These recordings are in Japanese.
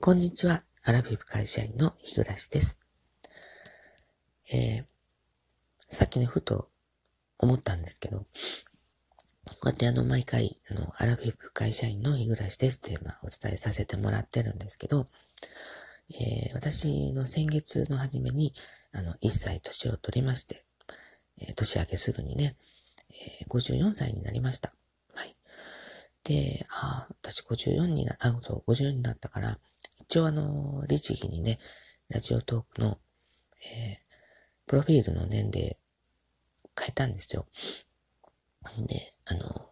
こんにちは。アラフィフ会社員の日暮です。えー、さっきね、ふと思ったんですけど、こうやってあの、毎回、あの、アラフィフ会社員の日暮ですって、まあ、お伝えさせてもらってるんですけど、えー、私の先月の初めに、あの、1歳年を取りまして、えー、年明けすぐにね、えー、54歳になりました。はい。で、ああ、私54にな、あ、そう、54になったから、一応あの、律儀にね、ラジオトークの、えー、プロフィールの年齢変えたんですよ。で、あの、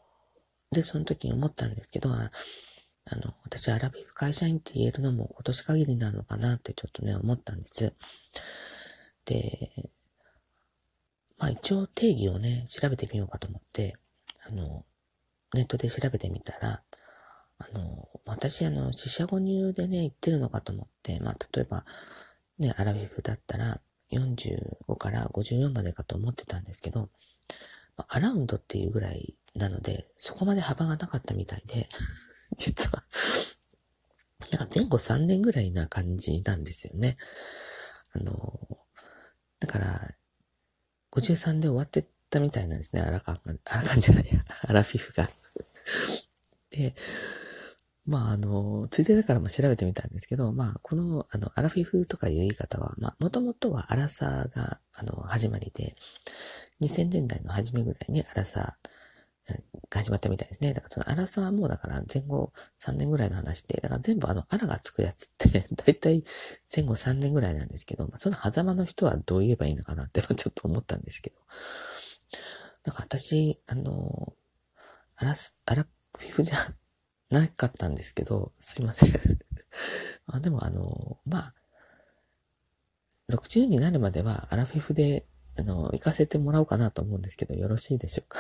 で、その時に思ったんですけど、ああの、私、アラビフ会社員って言えるのも今年限りなのかなってちょっとね、思ったんです。で、まあ一応定義をね、調べてみようかと思って、あの、ネットで調べてみたら、あの、私、あの、四捨五入でね、言ってるのかと思って、まあ、例えば、ね、アラビフだったら、45から54までかと思ってたんですけど、アラウンドっていうぐらいなので、そこまで幅がなかったみたいで、実は、なんか前後3年ぐらいな感じなんですよね。あの、だから、53で終わってったみたいなんですね、アラカン、アラカンじゃないや、アラフィフが。で、まあ、あの、ついでだからま調べてみたんですけど、まあ、この、あの、アラフィフとかいう言い方は、まあ、もともとはアラサーが、あの、始まりで、2000年代の初めぐらいにアラサーが始まったみたいですね。だからそのアラサーもだから前後3年ぐらいの話で、だから全部あのアラがつくやつってだいたい前後3年ぐらいなんですけど、その狭間の人はどう言えばいいのかなってちょっと思ったんですけど。なんか私、あの、アラス、アラフィフじゃなかったんですけど、すいません あでもあの、まあ、60になるまではアラフィフで、あの、行かせてもらおうかなと思うんですけど、よろしいでしょうか？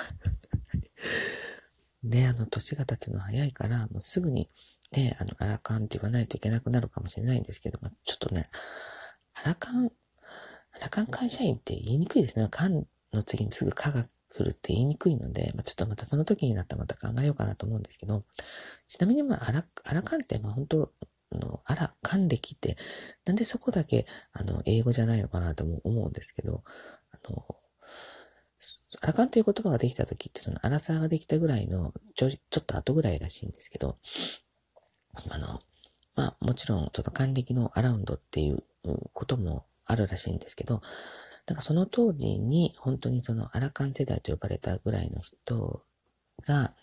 ね、あの、年が経つの早いから、もうすぐに、ね、あの、アラカンって言わないといけなくなるかもしれないんですけど、まあ、ちょっとね、アラカン、アラカン会社員って言いにくいですね。カンの次にすぐカが来るって言いにくいので、まあ、ちょっとまたその時になったらまた考えようかなと思うんですけど、ちなみにまあ、アラ、アラカンって、まあ本当、の、アラ、還暦って、なんでそこだけ、あの、英語じゃないのかなとも思うんですけど、あの、アラカンという言葉ができた時って、そのアラサーができたぐらいの、ちょ、ちょっと後ぐらいらしいんですけど、あの、まあ、もちろん、その還暦のアラウンドっていうこともあるらしいんですけど、だからその当時に本当にそのアラカン世代と呼ばれたぐらいの人が、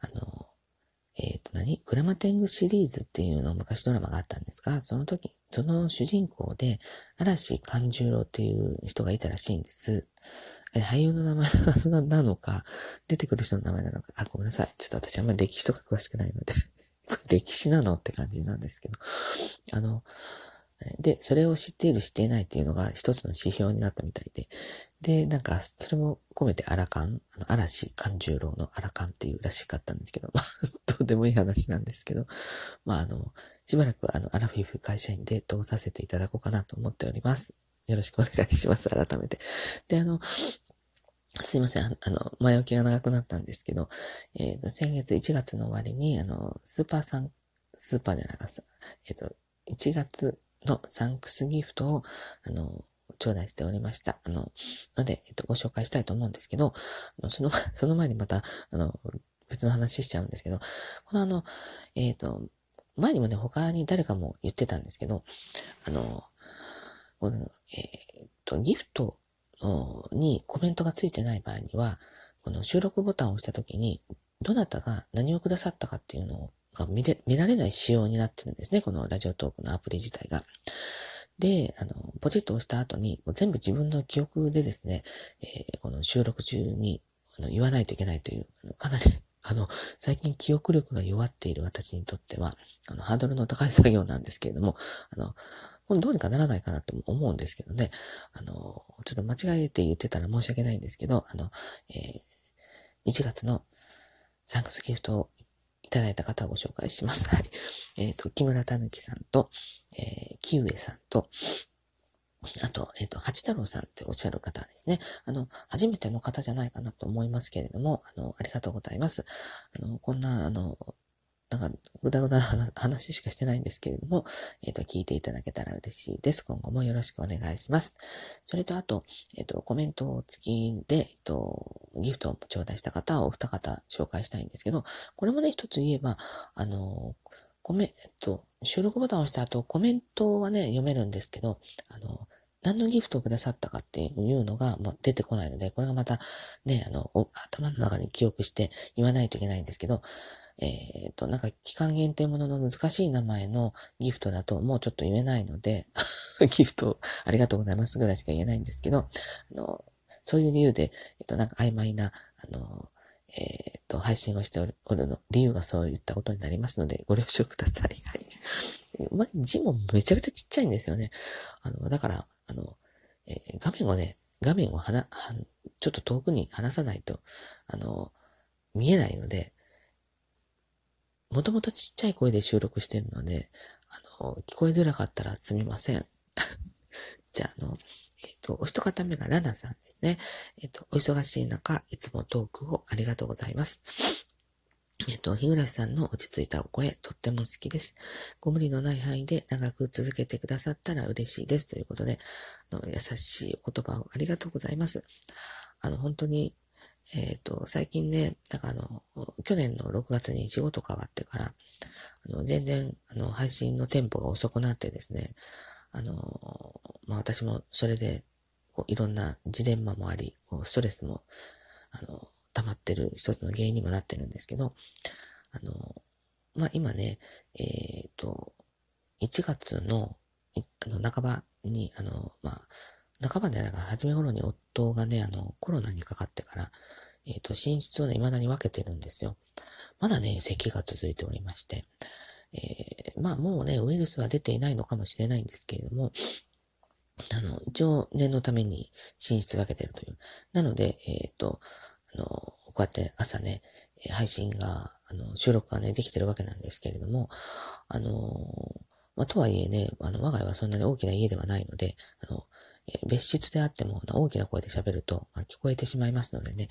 あの、えっ、ー、と何？グラマテングシリーズっていうのを昔ドラマがあったんですが、その時、その主人公で嵐勘十郎っていう人がいたらしいんです。俳優の名前なのか、出てくる人の名前なのか、あ、ごめんなさい。ちょっと私あんまり歴史とか詳しくないので 歴史なの？って感じなんですけど、あの、で、それを知っている知っていないっていうのが一つの指標になったみたいで、で、なんか、それも込めてアラカン、あの、嵐勘十郎のアラカンっていうらしかったんですけど、まあ、どうでもいい話なんですけど、まあ、あの、しばらくあの、アラフィフ会社員で通させていただこうかなと思っております。よろしくお願いします、改めて。で、あの、すいません。あの、前置きが長くなったんですけど、えっ、ー、と、先月1月の終わりに、あの、スーパーさん、スーパーでなかった、えっ、ー、と、1月のサンクスギフトを、あの、頂戴しておりました。あの、ので、えっと、ご紹介したいと思うんですけど、あのその、その前にまた、あの、別の話しちゃうんですけど、このあの、えっ、ー、と、前にもね、他に誰かも言ってたんですけど、あの、この、えっ、ー、と、ギフトにコメントがついてない場合には、この収録ボタンを押したときに、どなたが何をくださったかっていうのをが見れ見られない仕様になってるんですね。このラジオトークのアプリ自体が。で、あの、ポチッと押した後に、もう全部自分の記憶でですね、えー、この収録中にあの言わないといけないという、かなり あの、最近記憶力が弱っている私にとっては、あの、ハードルの高い作業なんですけれども、あの、どうにかならないかなと思うんですけどね、あの、ちょっと間違えて言ってたら申し訳ないんですけど、あの、えー、1月のサンクスギフトをただいた方をご紹介します。はい。えっ、ー、と、木村たぬきさんと、えー、木上さんと、あと、えっ、ー、と、八太郎さんっておっしゃる方ですね。あの、初めての方じゃないかなと思いますけれども、あの、ありがとうございます。あの、こんな、あの、なんか、ぐだぐだな話しかしてないんですけれども、えっ、ー、と、聞いていただけたら嬉しいです。今後もよろしくお願いします。それと、あと、えっ、ー、と、コメント付きで、えっ、と、ギフトを頂戴した方をお二方紹介したいんですけど、これもね、一つ言えば、あの、コメ、えっと、収録ボタンを押した後、コメントはね、読めるんですけど、あの、何のギフトをくださったかっていうのが、まあ、出てこないので、これがまたね、あの、頭の中に記憶して言わないといけないんですけど、えっ、と、なんか期間限定ものの難しい名前のギフトだともうちょっと言えないので、ギフトありがとうございますぐらいしか言えないんですけど、あの、そういう理由で、えっ、と、なんか曖昧な、あの、えっ、と、配信をしておるの、理由がそういったことになりますので、ご了承ください。はい。ま字もめちゃくちゃちっちゃいんですよね。あの、だから、あの、えー、画面をね、画面をはな、はちょっと遠くに離さないと、あの、見えないので、もともとちっちゃい声で収録してるので、あの、聞こえづらかったらすみません。じゃあ、あの、えっ、と、お一方目がラナさんですね。えっ、と、お忙しい中、いつもトークをありがとうございます。えっと、日暮さんの落ち着いたお声、とっても好きです。ご無理のない範囲で長く続けてくださったら嬉しいです。ということで、あの優しいお言葉をありがとうございます。あの、本当に、えっ、ー、と、最近ね、なんかあの、去年の6月に仕事変わってから、あの、全然、あの、配信のテンポが遅くなってですね、あの、まあ、私もそれで、こう、いろんなジレンマもあり、こうストレスも、あの、溜まってる一つの原因にもなってるんですけど、あの、まあ、今ね、えっ、ー、と、1月の、あの、半ばに、あの、まあ、半ばでないか、初め頃に夫がね、あの、コロナにかかってから、えっ、ー、と、寝室をね、未だに分けてるんですよ。まだね、咳が続いておりまして、えー、まあ、もうね、ウイルスは出ていないのかもしれないんですけれども、あの、一応念のために寝室分けてるという。なので、えっ、ー、と、あの、こうやって朝ね、配信が、あの、収録がね、できてるわけなんですけれども、あの、まあ、とはいえね、あの、我が家はそんなに大きな家ではないので、あの、別室であっても、大きな声で喋ると、ま、聞こえてしまいますのでね、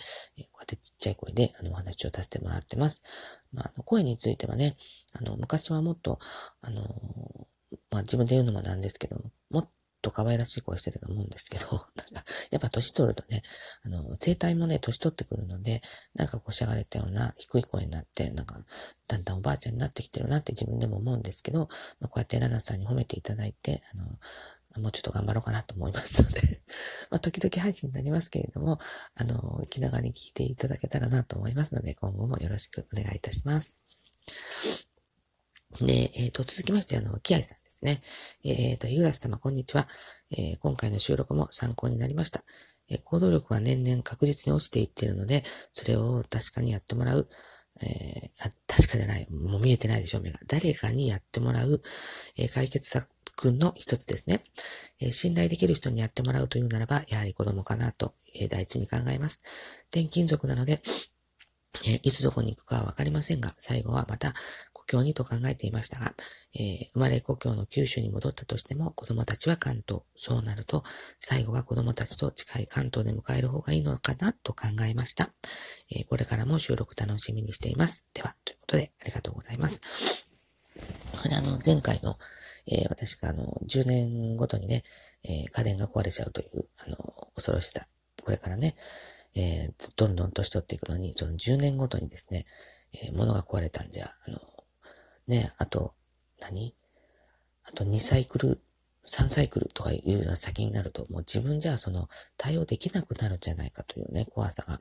こうやってちっちゃい声で、あの、お話をさせてもらってます。まあ、あの声についてはね、あの、昔はもっと、あの、まあ、自分で言うのもなんですけどもっと可愛らしい声してたと思うんですけど、なんか、やっぱ年取るとね、あの、声帯もね、年取ってくるので、なんかこうしゃがれたような低い声になって、なんか、だんだんおばあちゃんになってきてるなって自分でも思うんですけど、まあ、こうやってラナさんに褒めていただいて、あの、もうちょっと頑張ろうかなと思いますので まあ、時々配信になりますけれども、あの、気長に聞いていただけたらなと思いますので、今後もよろしくお願いいたします。で、えっ、ー、と、続きまして、あの、キアイさんですね。えっ、ー、と、日暮様、こんにちは。えー、今回の収録も参考になりました。え行動力は年々確実に落ちていっているので、それを確かにやってもらう。えー、確かじゃない。もう見えてないでしょ、目が。誰かにやってもらう、え解決策の一つですね、え信頼できる人にやってもらうというならば、やはり子供かなと、え第一に考えます。転勤族なので、えいつどこに行くかはわかりませんが、最後はまた故郷にと考えていましたが、えー、生まれ故郷の九州に戻ったとしても子供たちは関東。そうなると、最後は子供たちと近い関東で迎える方がいいのかなと考えました。えー、これからも収録楽しみにしています。では、ということで、ありがとうございます。これあの、前回の、えー、私があの、10年ごとにね、え家電が壊れちゃうという、あの、恐ろしさ。これからね、えどんどん年取っていくのに、その10年ごとにですね、え物が壊れたんじゃ、あの、ね、あと、何？あと2サイクル、3サイクルとかいうような先になると、もう自分じゃその対応できなくなるんじゃないかというね、怖さが。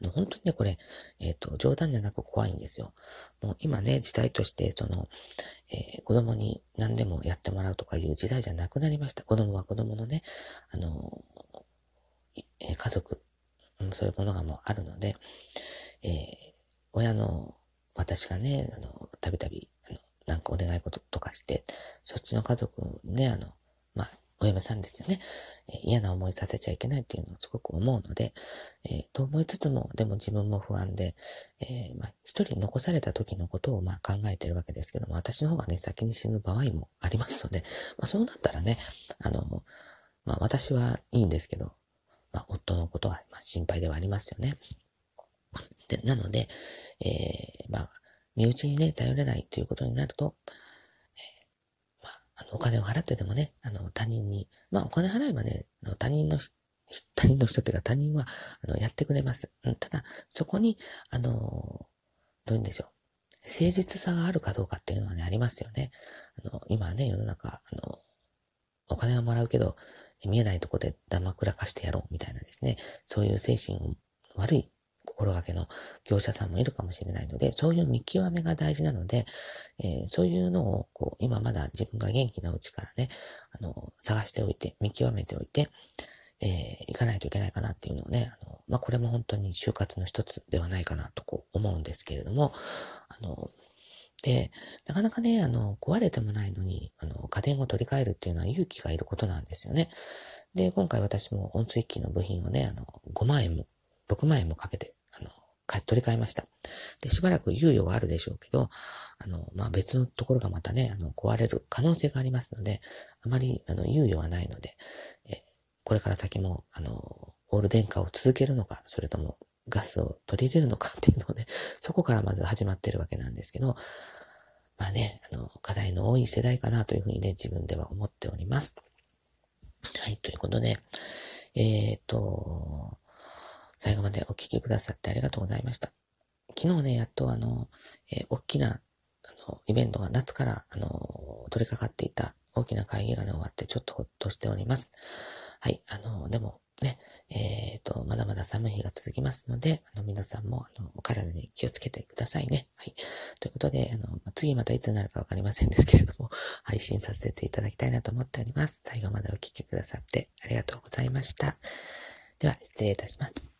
あの、本当にね、これ、えっ、ー、と、冗談じゃなく怖いんですよ。もう今ね、時代として、その、えー、子供に何でもやってもらうとかいう時代じゃなくなりました。子供は子供のね、あの、えー、家族、うん、そういうものがもうあるので、え親の、私がね、あの、たびたびあのなんかお願い事とかして、そっちの家族ね、あの、まあ、お嫁さんですよね。え、嫌な思いさせちゃいけないっていうのをすごく思うので、えー、と思いつつも、でも自分も不安で、えー、まあ、一人残された時のことをまあ考えてるわけですけども、私の方がね、先に死ぬ場合もありますので、まあ、そうなったらね、あの、まあ、私はいいんですけど、まあ、夫のことはまあ心配ではありますよね。で、なので、えー、まあ、身内にね、頼れないということになると、の、お金を払ってでもね、あの、他人に、まあ、お金払えばね、あの他人の、他人の人っていうか他人は、あの、やってくれます。うん、ただ、そこに、あの、どういうんでしょう。誠実さがあるかどうかっていうのはね、ありますよね。あの、今はね、世の中、あの、お金はもらうけど、見えないとこでダマくらかしてやろうみたいなですね、そういう精神悪い心がけの業者さんもいるかもしれないので、そういう見極めが大事なので、えー、そういうのを、こう、今まだ自分が元気なうちからね、あの、探しておいて、見極めておいて、えー、行かないといけないかなっていうのをね、あの、まあ、これも本当に就活の一つではないかなとこう思うんですけれども、あの、で、なかなかね、あの、壊れてもないのに、あの、家電を取り替えるっていうのは勇気がいることなんですよね。で、今回私も温水器の部品をね、あの、5万円も、6万円もかけて、あの、取り替えました。で、しばらく猶予はあるでしょうけど、あの、まあ、別のところがまたね、あの、壊れる可能性がありますので、あまり、あの、猶予はないので、えこれから先も、あの、オール電化を続けるのか、それともガスを取り入れるのかっていうのをね、そこからまず始まってるわけなんですけど、まあね、あの、課題の多い世代かなというふうにね、自分では思っております。はい、ということで、えっ、ー、と、最後までお聞きくださってありがとうございました。昨日ね、やっとあの、えー、大きな、あの、イベントが夏から、あの、取り掛かっていた大きな会議がね、終わってちょっとほっとしております。はい、あの、でも、ね、えっ、ー、と、まだまだ寒い日が続きますので、あの、皆さんも、あの、お体に気をつけてくださいね。はい。ということで、あの、次またいつになるかわかりませんですけれども、配信させていただきたいなと思っております。最後までお聴きくださってありがとうございました。では、失礼いたします。